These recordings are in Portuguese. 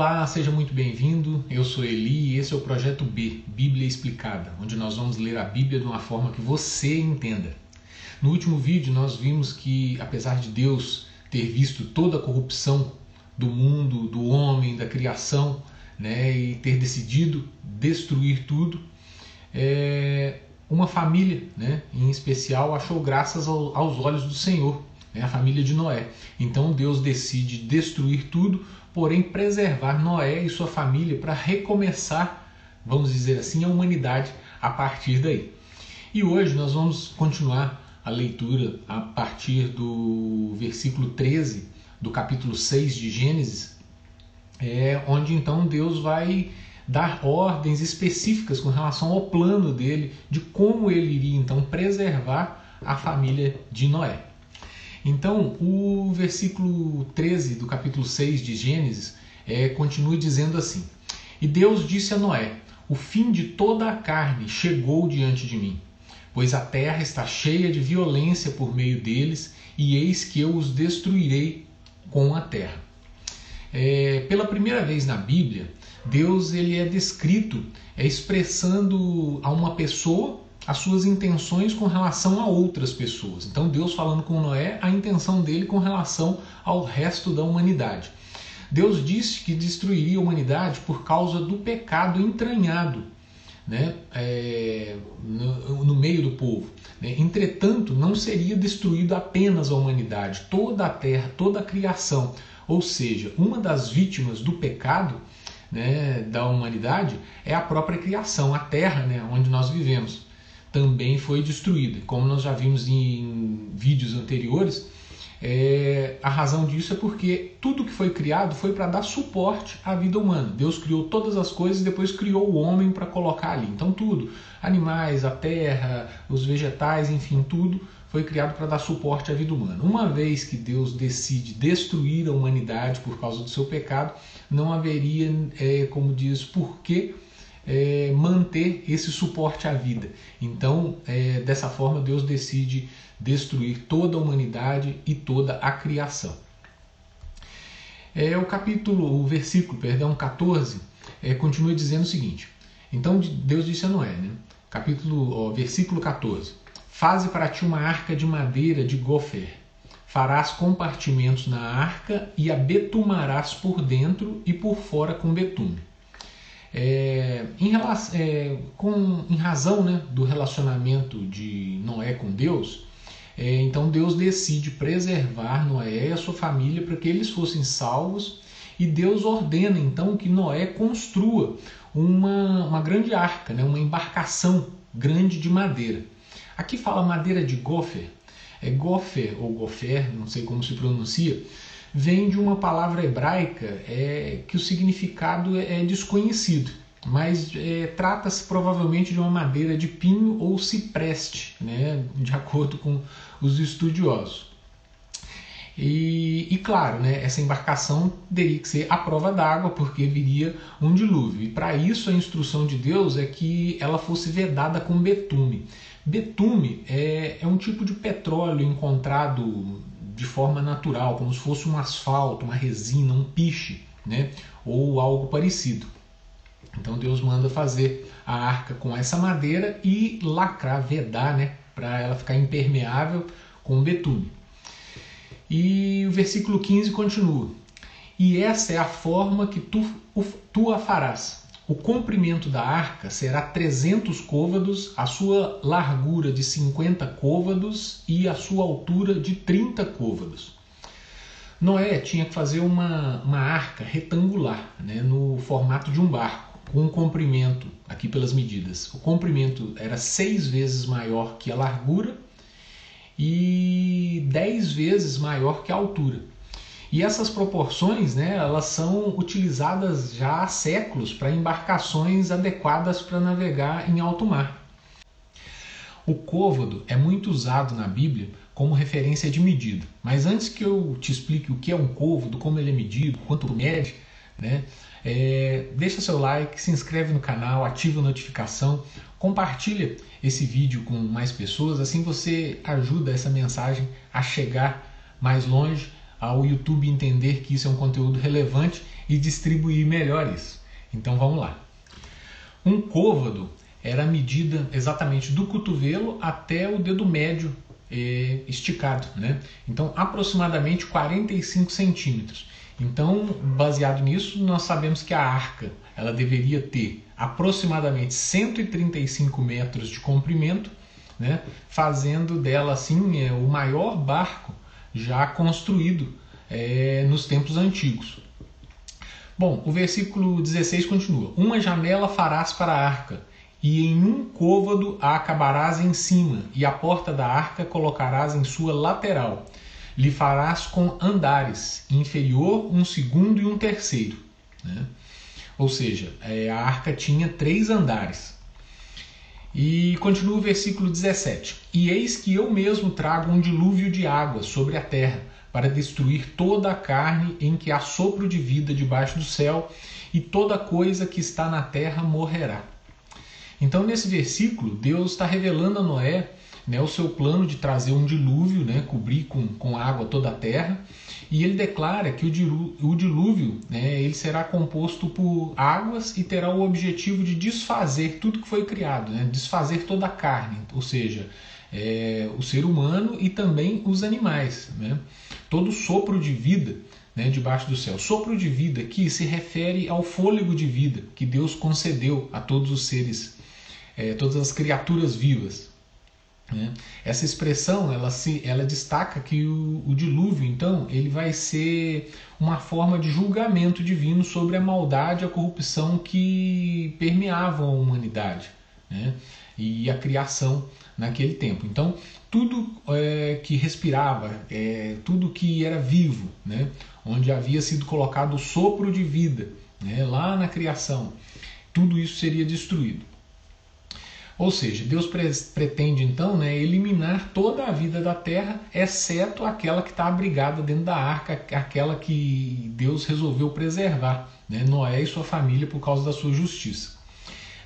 Olá, seja muito bem-vindo. Eu sou Eli e esse é o projeto B, Bíblia Explicada, onde nós vamos ler a Bíblia de uma forma que você entenda. No último vídeo nós vimos que, apesar de Deus ter visto toda a corrupção do mundo, do homem, da criação, né, e ter decidido destruir tudo, é, uma família, né, em especial, achou graças ao, aos olhos do Senhor, né, a família de Noé. Então Deus decide destruir tudo porém preservar Noé e sua família para recomeçar, vamos dizer assim, a humanidade a partir daí. E hoje nós vamos continuar a leitura a partir do versículo 13 do capítulo 6 de Gênesis, é, onde então Deus vai dar ordens específicas com relação ao plano dele, de como ele iria então preservar a família de Noé. Então, o versículo 13 do capítulo 6 de Gênesis é, continua dizendo assim: E Deus disse a Noé: O fim de toda a carne chegou diante de mim, pois a terra está cheia de violência por meio deles, e eis que eu os destruirei com a terra. É, pela primeira vez na Bíblia, Deus ele é descrito é, expressando a uma pessoa as suas intenções com relação a outras pessoas. Então, Deus falando com Noé, a intenção dele com relação ao resto da humanidade. Deus disse que destruiria a humanidade por causa do pecado entranhado né, é, no, no, meio do povo. Né? Entretanto, não seria destruída apenas a humanidade, toda a terra, toda a criação. Ou seja, uma das vítimas do pecado né, da humanidade é a própria criação, a terra né, onde nós vivemos também foi destruída. Como nós já vimos em vídeos anteriores, é, a razão disso é porque tudo que foi criado foi para dar suporte à vida humana. Deus criou todas as coisas e depois criou o homem para colocar ali. Então, tudo, animais, a terra, os vegetais, enfim, tudo foi criado para dar suporte à vida humana. Uma vez que Deus decide destruir a humanidade por causa do seu pecado, não haveria, é, como diz, porquê é, manter esse suporte à vida. Então, é, dessa forma, Deus decide destruir toda a humanidade e toda a criação. É, o capítulo, o versículo, perdão, 14, é, continua dizendo o seguinte: Então Deus disse a Noé, né? capítulo, ó, versículo 14: Faze para ti uma arca de madeira de gofer. Farás compartimentos na arca e a betumarás por dentro e por fora com betume. É, em, relação, é, com, em razão né, do relacionamento de Noé com Deus, é, então Deus decide preservar Noé e a sua família para que eles fossem salvos e Deus ordena então que Noé construa uma, uma grande arca, né, uma embarcação grande de madeira. Aqui fala madeira de gofer, é gofer ou gofer, não sei como se pronuncia, vem de uma palavra hebraica é, que o significado é, é desconhecido, mas é, trata-se provavelmente de uma madeira de pinho ou cipreste, né, de acordo com os estudiosos. E, e, claro, né, essa embarcação teria que ser à prova d'água, porque viria um dilúvio. E para isso a instrução de Deus é que ela fosse vedada com betume. Betume é, é um tipo de petróleo encontrado de forma natural, como se fosse um asfalto, uma resina, um piche, né? ou algo parecido. Então Deus manda fazer a arca com essa madeira e lacrar, vedar, né? para ela ficar impermeável com betume. E o versículo 15 continua: E essa é a forma que tu, tu a farás o comprimento da arca será 300 côvados, a sua largura de 50 côvados e a sua altura de 30 côvados. Noé tinha que fazer uma, uma arca retangular, né, no formato de um barco, com um comprimento, aqui pelas medidas, o comprimento era seis vezes maior que a largura e dez vezes maior que a altura. E essas proporções, né, elas são utilizadas já há séculos para embarcações adequadas para navegar em alto mar. O côvado é muito usado na Bíblia como referência de medida. Mas antes que eu te explique o que é um côvado, como ele é medido, quanto mede, né, é, deixa seu like, se inscreve no canal, ativa a notificação, compartilha esse vídeo com mais pessoas, assim você ajuda essa mensagem a chegar mais longe ao YouTube entender que isso é um conteúdo relevante e distribuir melhor isso. Então vamos lá. Um côvado era a medida exatamente do cotovelo até o dedo médio eh, esticado, né? Então aproximadamente 45 centímetros. Então, baseado nisso, nós sabemos que a arca ela deveria ter aproximadamente 135 metros de comprimento, né? fazendo dela assim é, o maior barco já construído é, nos tempos antigos. Bom, o versículo 16 continua: Uma janela farás para a arca, e em um côvado a acabarás em cima, e a porta da arca colocarás em sua lateral. Lhe farás com andares, inferior, um segundo e um terceiro. Né? Ou seja, é, a arca tinha três andares. E continua o versículo 17: E eis que eu mesmo trago um dilúvio de água sobre a terra, para destruir toda a carne em que há sopro de vida debaixo do céu, e toda coisa que está na terra morrerá. Então, nesse versículo, Deus está revelando a Noé né, o seu plano de trazer um dilúvio, né, cobrir com, com água toda a terra, e ele declara que o dilúvio, o dilúvio né, ele será composto por águas e terá o objetivo de desfazer tudo que foi criado, né, desfazer toda a carne, ou seja, é, o ser humano e também os animais. Né, todo sopro de vida né, debaixo do céu. Sopro de vida que se refere ao fôlego de vida que Deus concedeu a todos os seres, é, todas as criaturas vivas. Né? Essa expressão ela, se, ela destaca que o, o, dilúvio, então, ele vai ser uma forma de julgamento divino sobre a maldade e a corrupção que permeavam a humanidade né? e a criação naquele tempo. Então, tudo é, que respirava, é, tudo que era vivo, né? onde havia sido colocado o sopro de vida né? lá na criação, tudo isso seria destruído. Ou seja, Deus pretende então né, eliminar toda a vida da terra, exceto aquela que está abrigada dentro da arca, aquela que Deus resolveu preservar, né, Noé e sua família, por causa da sua justiça.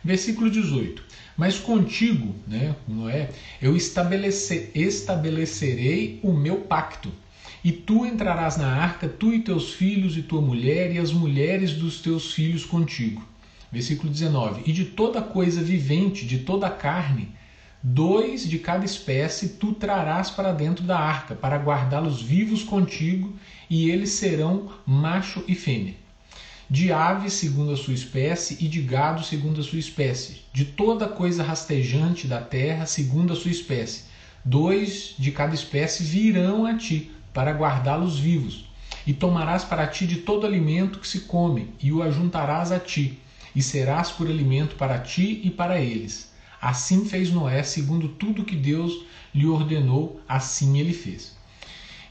Versículo 18: Mas contigo, né, Noé, eu estabelecer, estabelecerei o meu pacto. E tu entrarás na arca, tu e teus filhos, e tua mulher, e as mulheres dos teus filhos contigo Versículo 19: E de toda coisa vivente, de toda carne, dois de cada espécie tu trarás para dentro da arca, para guardá-los vivos contigo, e eles serão macho e fêmea. De ave segundo a sua espécie, e de gado segundo a sua espécie, de toda coisa rastejante da terra segundo a sua espécie. Dois de cada espécie virão a ti, para guardá-los vivos. E tomarás para ti de todo alimento que se come, e o ajuntarás a ti e serás por alimento para ti e para eles. Assim fez Noé, segundo tudo que Deus lhe ordenou, assim ele fez.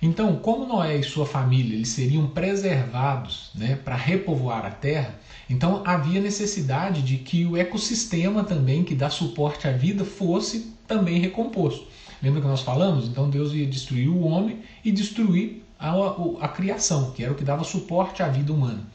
Então, como Noé e sua família eles seriam preservados né, para repovoar a terra, então havia necessidade de que o ecossistema também que dá suporte à vida fosse também recomposto. Lembra que nós falamos? Então Deus ia destruir o homem e destruir a, a, a criação, que era o que dava suporte à vida humana.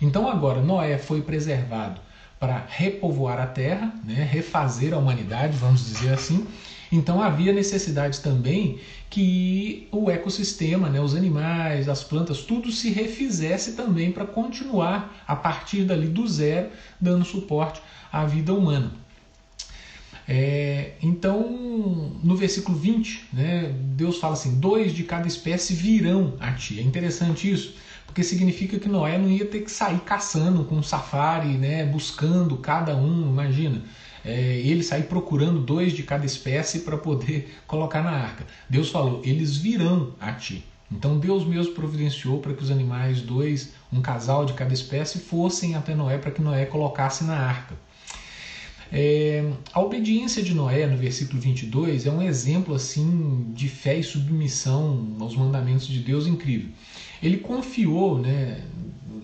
Então agora Noé foi preservado para repovoar a terra, né, refazer a humanidade, vamos dizer assim. Então havia necessidade também que o ecossistema, né, os animais, as plantas, tudo se refizesse também para continuar a partir dali do zero, dando suporte à vida humana. É, então, no versículo 20, né, Deus fala assim: dois de cada espécie virão a ti. É interessante isso, porque significa que Noé não ia ter que sair caçando com um safari, né, buscando cada um, imagina. É, ele sair procurando dois de cada espécie para poder colocar na arca. Deus falou: eles virão a ti. Então Deus mesmo providenciou para que os animais, dois, um casal de cada espécie, fossem até Noé para que Noé colocasse na arca. É, a obediência de Noé, no versículo 22, é um exemplo assim de fé e submissão aos mandamentos de Deus incrível. Ele confiou né,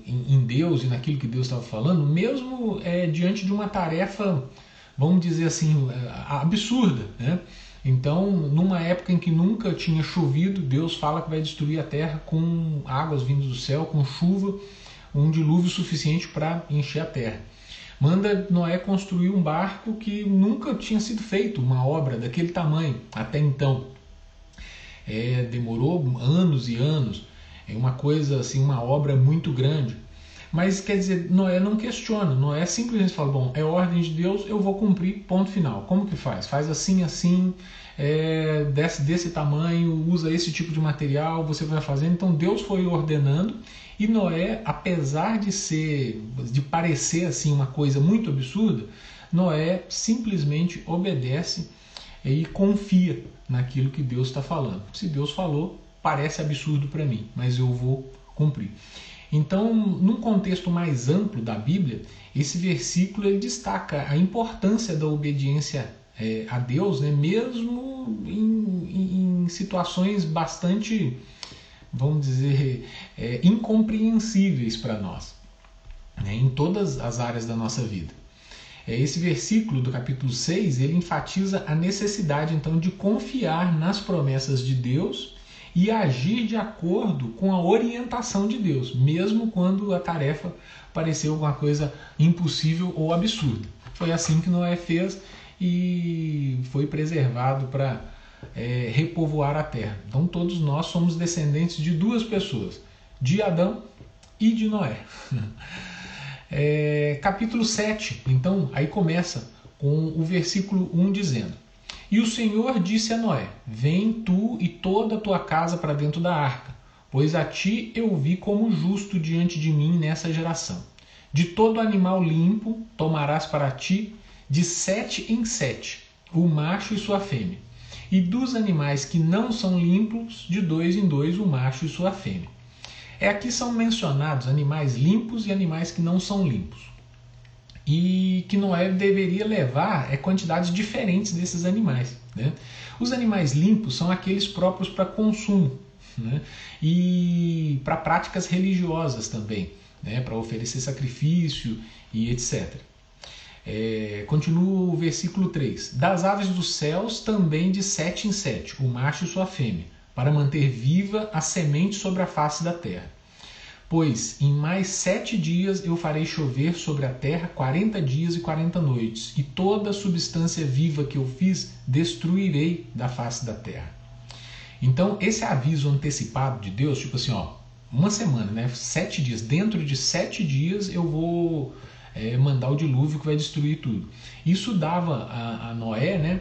em, Deus e naquilo que Deus estava falando, mesmo é, diante de uma tarefa, vamos dizer assim, absurda. Né? Então, numa época em que nunca tinha chovido, Deus fala que vai destruir a terra com águas vindas do céu, com chuva, um dilúvio suficiente para encher a terra manda Noé construir um barco que nunca tinha sido feito, uma obra daquele tamanho até então. É, demorou anos e anos. é uma coisa assim, uma obra muito grande. Mas quer dizer, Noé não questiona, Noé simplesmente fala: bom, é ordem de Deus, eu vou cumprir, ponto final. Como que faz? Faz assim, assim, é, desse, desse tamanho, usa esse tipo de material, você vai fazendo. Então Deus foi ordenando e Noé, apesar de ser, de parecer assim uma coisa muito absurda, Noé simplesmente obedece e confia naquilo que Deus está falando. Se Deus falou, parece absurdo para mim, mas eu vou cumprir. Então, num contexto mais amplo da Bíblia, esse versículo ele destaca a importância da obediência é, a Deus, né, mesmo em, em, situações bastante, vamos dizer, é, incompreensíveis para nós, né, em todas as áreas da nossa vida. É, esse versículo do capítulo 6 ele enfatiza a necessidade então de confiar nas promessas de Deus e agir de acordo com a orientação de Deus, mesmo quando a tarefa pareceu alguma coisa impossível ou absurda. Foi assim que Noé fez e foi preservado para é, repovoar a terra. Então todos nós somos descendentes de duas pessoas, de Adão e de Noé. É, capítulo 7, então, aí começa com o versículo 1 dizendo: e o Senhor disse a Noé: Vem tu e toda a tua casa para dentro da arca, pois a ti eu vi como justo diante de mim nessa geração. De todo animal limpo tomarás para ti de sete em sete, o macho e sua fêmea. E dos animais que não são limpos, de dois em dois, o macho e sua fêmea. É aqui são mencionados animais limpos e animais que não são limpos e que Noé deveria levar é quantidades diferentes desses animais. Né? Os animais limpos são aqueles próprios para consumo né? e para práticas religiosas também, né? para oferecer sacrifício e etc. É, continua o versículo 3: Das aves dos céus também de sete em sete, o macho e sua fêmea, para manter viva a semente sobre a face da terra. Pois em mais sete dias eu farei chover sobre a terra quarenta dias e quarenta noites, e toda substância viva que eu fiz destruirei da face da terra. Então, esse aviso antecipado de Deus, tipo assim, ó, uma semana, né? Sete dias. Dentro de sete dias eu vou é, mandar o dilúvio que vai destruir tudo. Isso dava a, a Noé, né?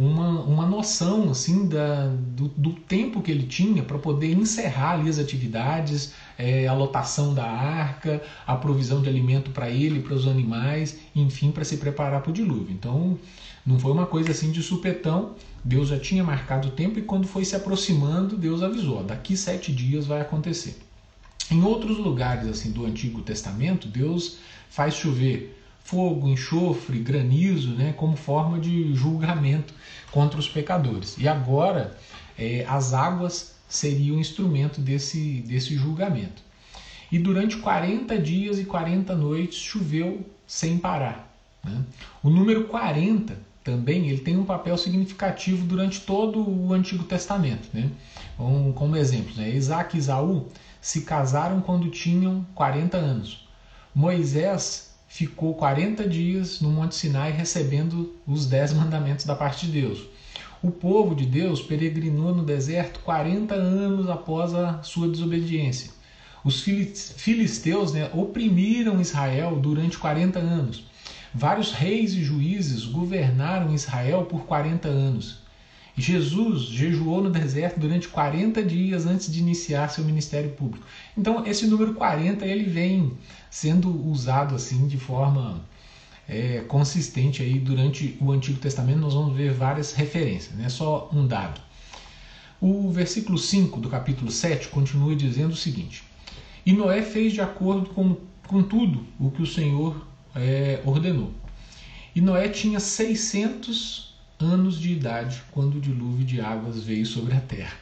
Uma, uma noção assim da, do, do tempo que ele tinha para poder encerrar ali as atividades, é, a lotação da arca, a provisão de alimento para ele, para os animais, enfim, para se preparar para o dilúvio. Então, não foi uma coisa assim de supetão. Deus já tinha marcado o tempo e quando foi se aproximando, Deus avisou: daqui sete dias vai acontecer. Em outros lugares assim do Antigo Testamento, Deus faz chover fogo, enxofre, granizo, né, como forma de julgamento contra os pecadores. E agora é, as águas seriam instrumento desse, desse julgamento. E durante 40 dias e 40 noites choveu sem parar. Né? O número 40 também ele tem um papel significativo durante todo o Antigo Testamento. Né? Um, como exemplo, né? Isaac e Isaú se casaram quando tinham 40 anos. Moisés ficou 40 dias no Monte Sinai recebendo os dez mandamentos da parte de Deus. O povo de Deus peregrinou no deserto 40 anos após a sua desobediência. Os filisteus né, oprimiram Israel durante 40 anos. Vários reis e juízes governaram Israel por 40 anos. Jesus jejuou no deserto durante 40 dias antes de iniciar seu ministério público. Então, esse número 40 ele vem sendo usado assim de forma é, consistente aí durante o Antigo Testamento. Nós vamos ver várias referências, não é só um dado. O versículo 5 do capítulo 7 continua dizendo o seguinte: E Noé fez de acordo com, com tudo o que o Senhor é, ordenou. E Noé tinha 600 anos de idade quando o dilúvio de águas veio sobre a terra.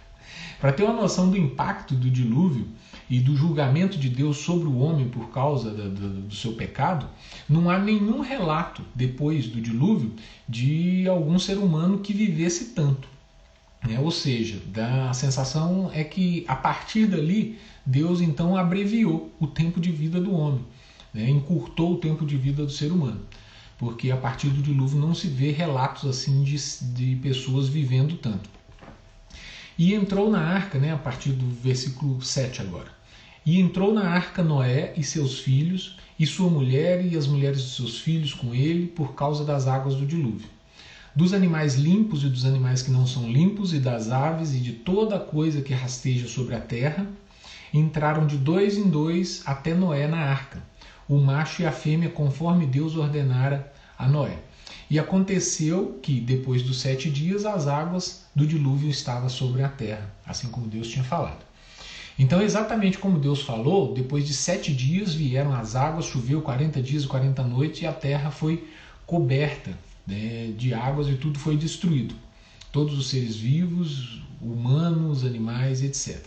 Para ter uma noção do impacto do dilúvio e do julgamento de Deus sobre o homem por causa do, do, do seu pecado, não há nenhum relato depois do dilúvio de algum ser humano que vivesse tanto. Né? Ou seja, a sensação é que a partir dali Deus então abreviou o tempo de vida do homem, né? encurtou o tempo de vida do ser humano porque a partir do dilúvio não se vê relatos assim de, de pessoas vivendo tanto. E entrou na arca, né, a partir do versículo 7 agora. E entrou na arca Noé e seus filhos, e sua mulher e as mulheres de seus filhos com ele, por causa das águas do dilúvio. Dos animais limpos e dos animais que não são limpos, e das aves e de toda coisa que rasteja sobre a terra, entraram de dois em dois até Noé na arca, o macho e a fêmea, conforme Deus ordenara a Noé. E aconteceu que, depois dos sete dias, as águas do dilúvio estavam sobre a terra, assim como Deus tinha falado. Então, exatamente como Deus falou, depois de sete dias vieram as águas, choveu 40 dias e 40 noites, e a terra foi coberta né, de águas e tudo foi destruído. Todos os seres vivos, humanos, animais, etc.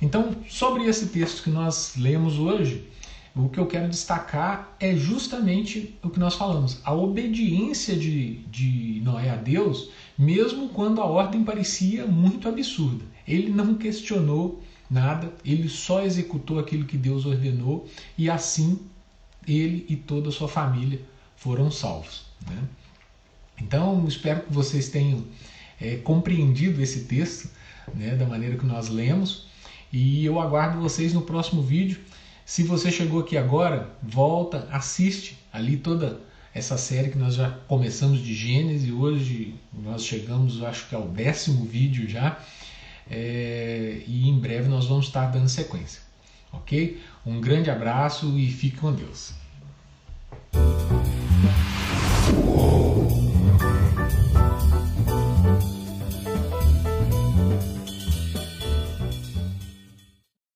Então, sobre esse texto que nós lemos hoje, o que eu quero destacar é justamente o que nós falamos: a obediência de, de Noé a Deus, mesmo quando a ordem parecia muito absurda. Ele não questionou nada, ele só executou aquilo que Deus ordenou e assim ele e toda a sua família foram salvos. Né? Então, espero que vocês tenham é, compreendido esse texto né, da maneira que nós lemos e eu aguardo vocês no próximo vídeo. Se você chegou aqui agora, volta, assiste ali toda essa série que nós já começamos de Gênesis e hoje nós chegamos, acho que ao décimo vídeo já. É, e em breve nós vamos estar dando sequência. Ok? Um grande abraço e fique com Deus.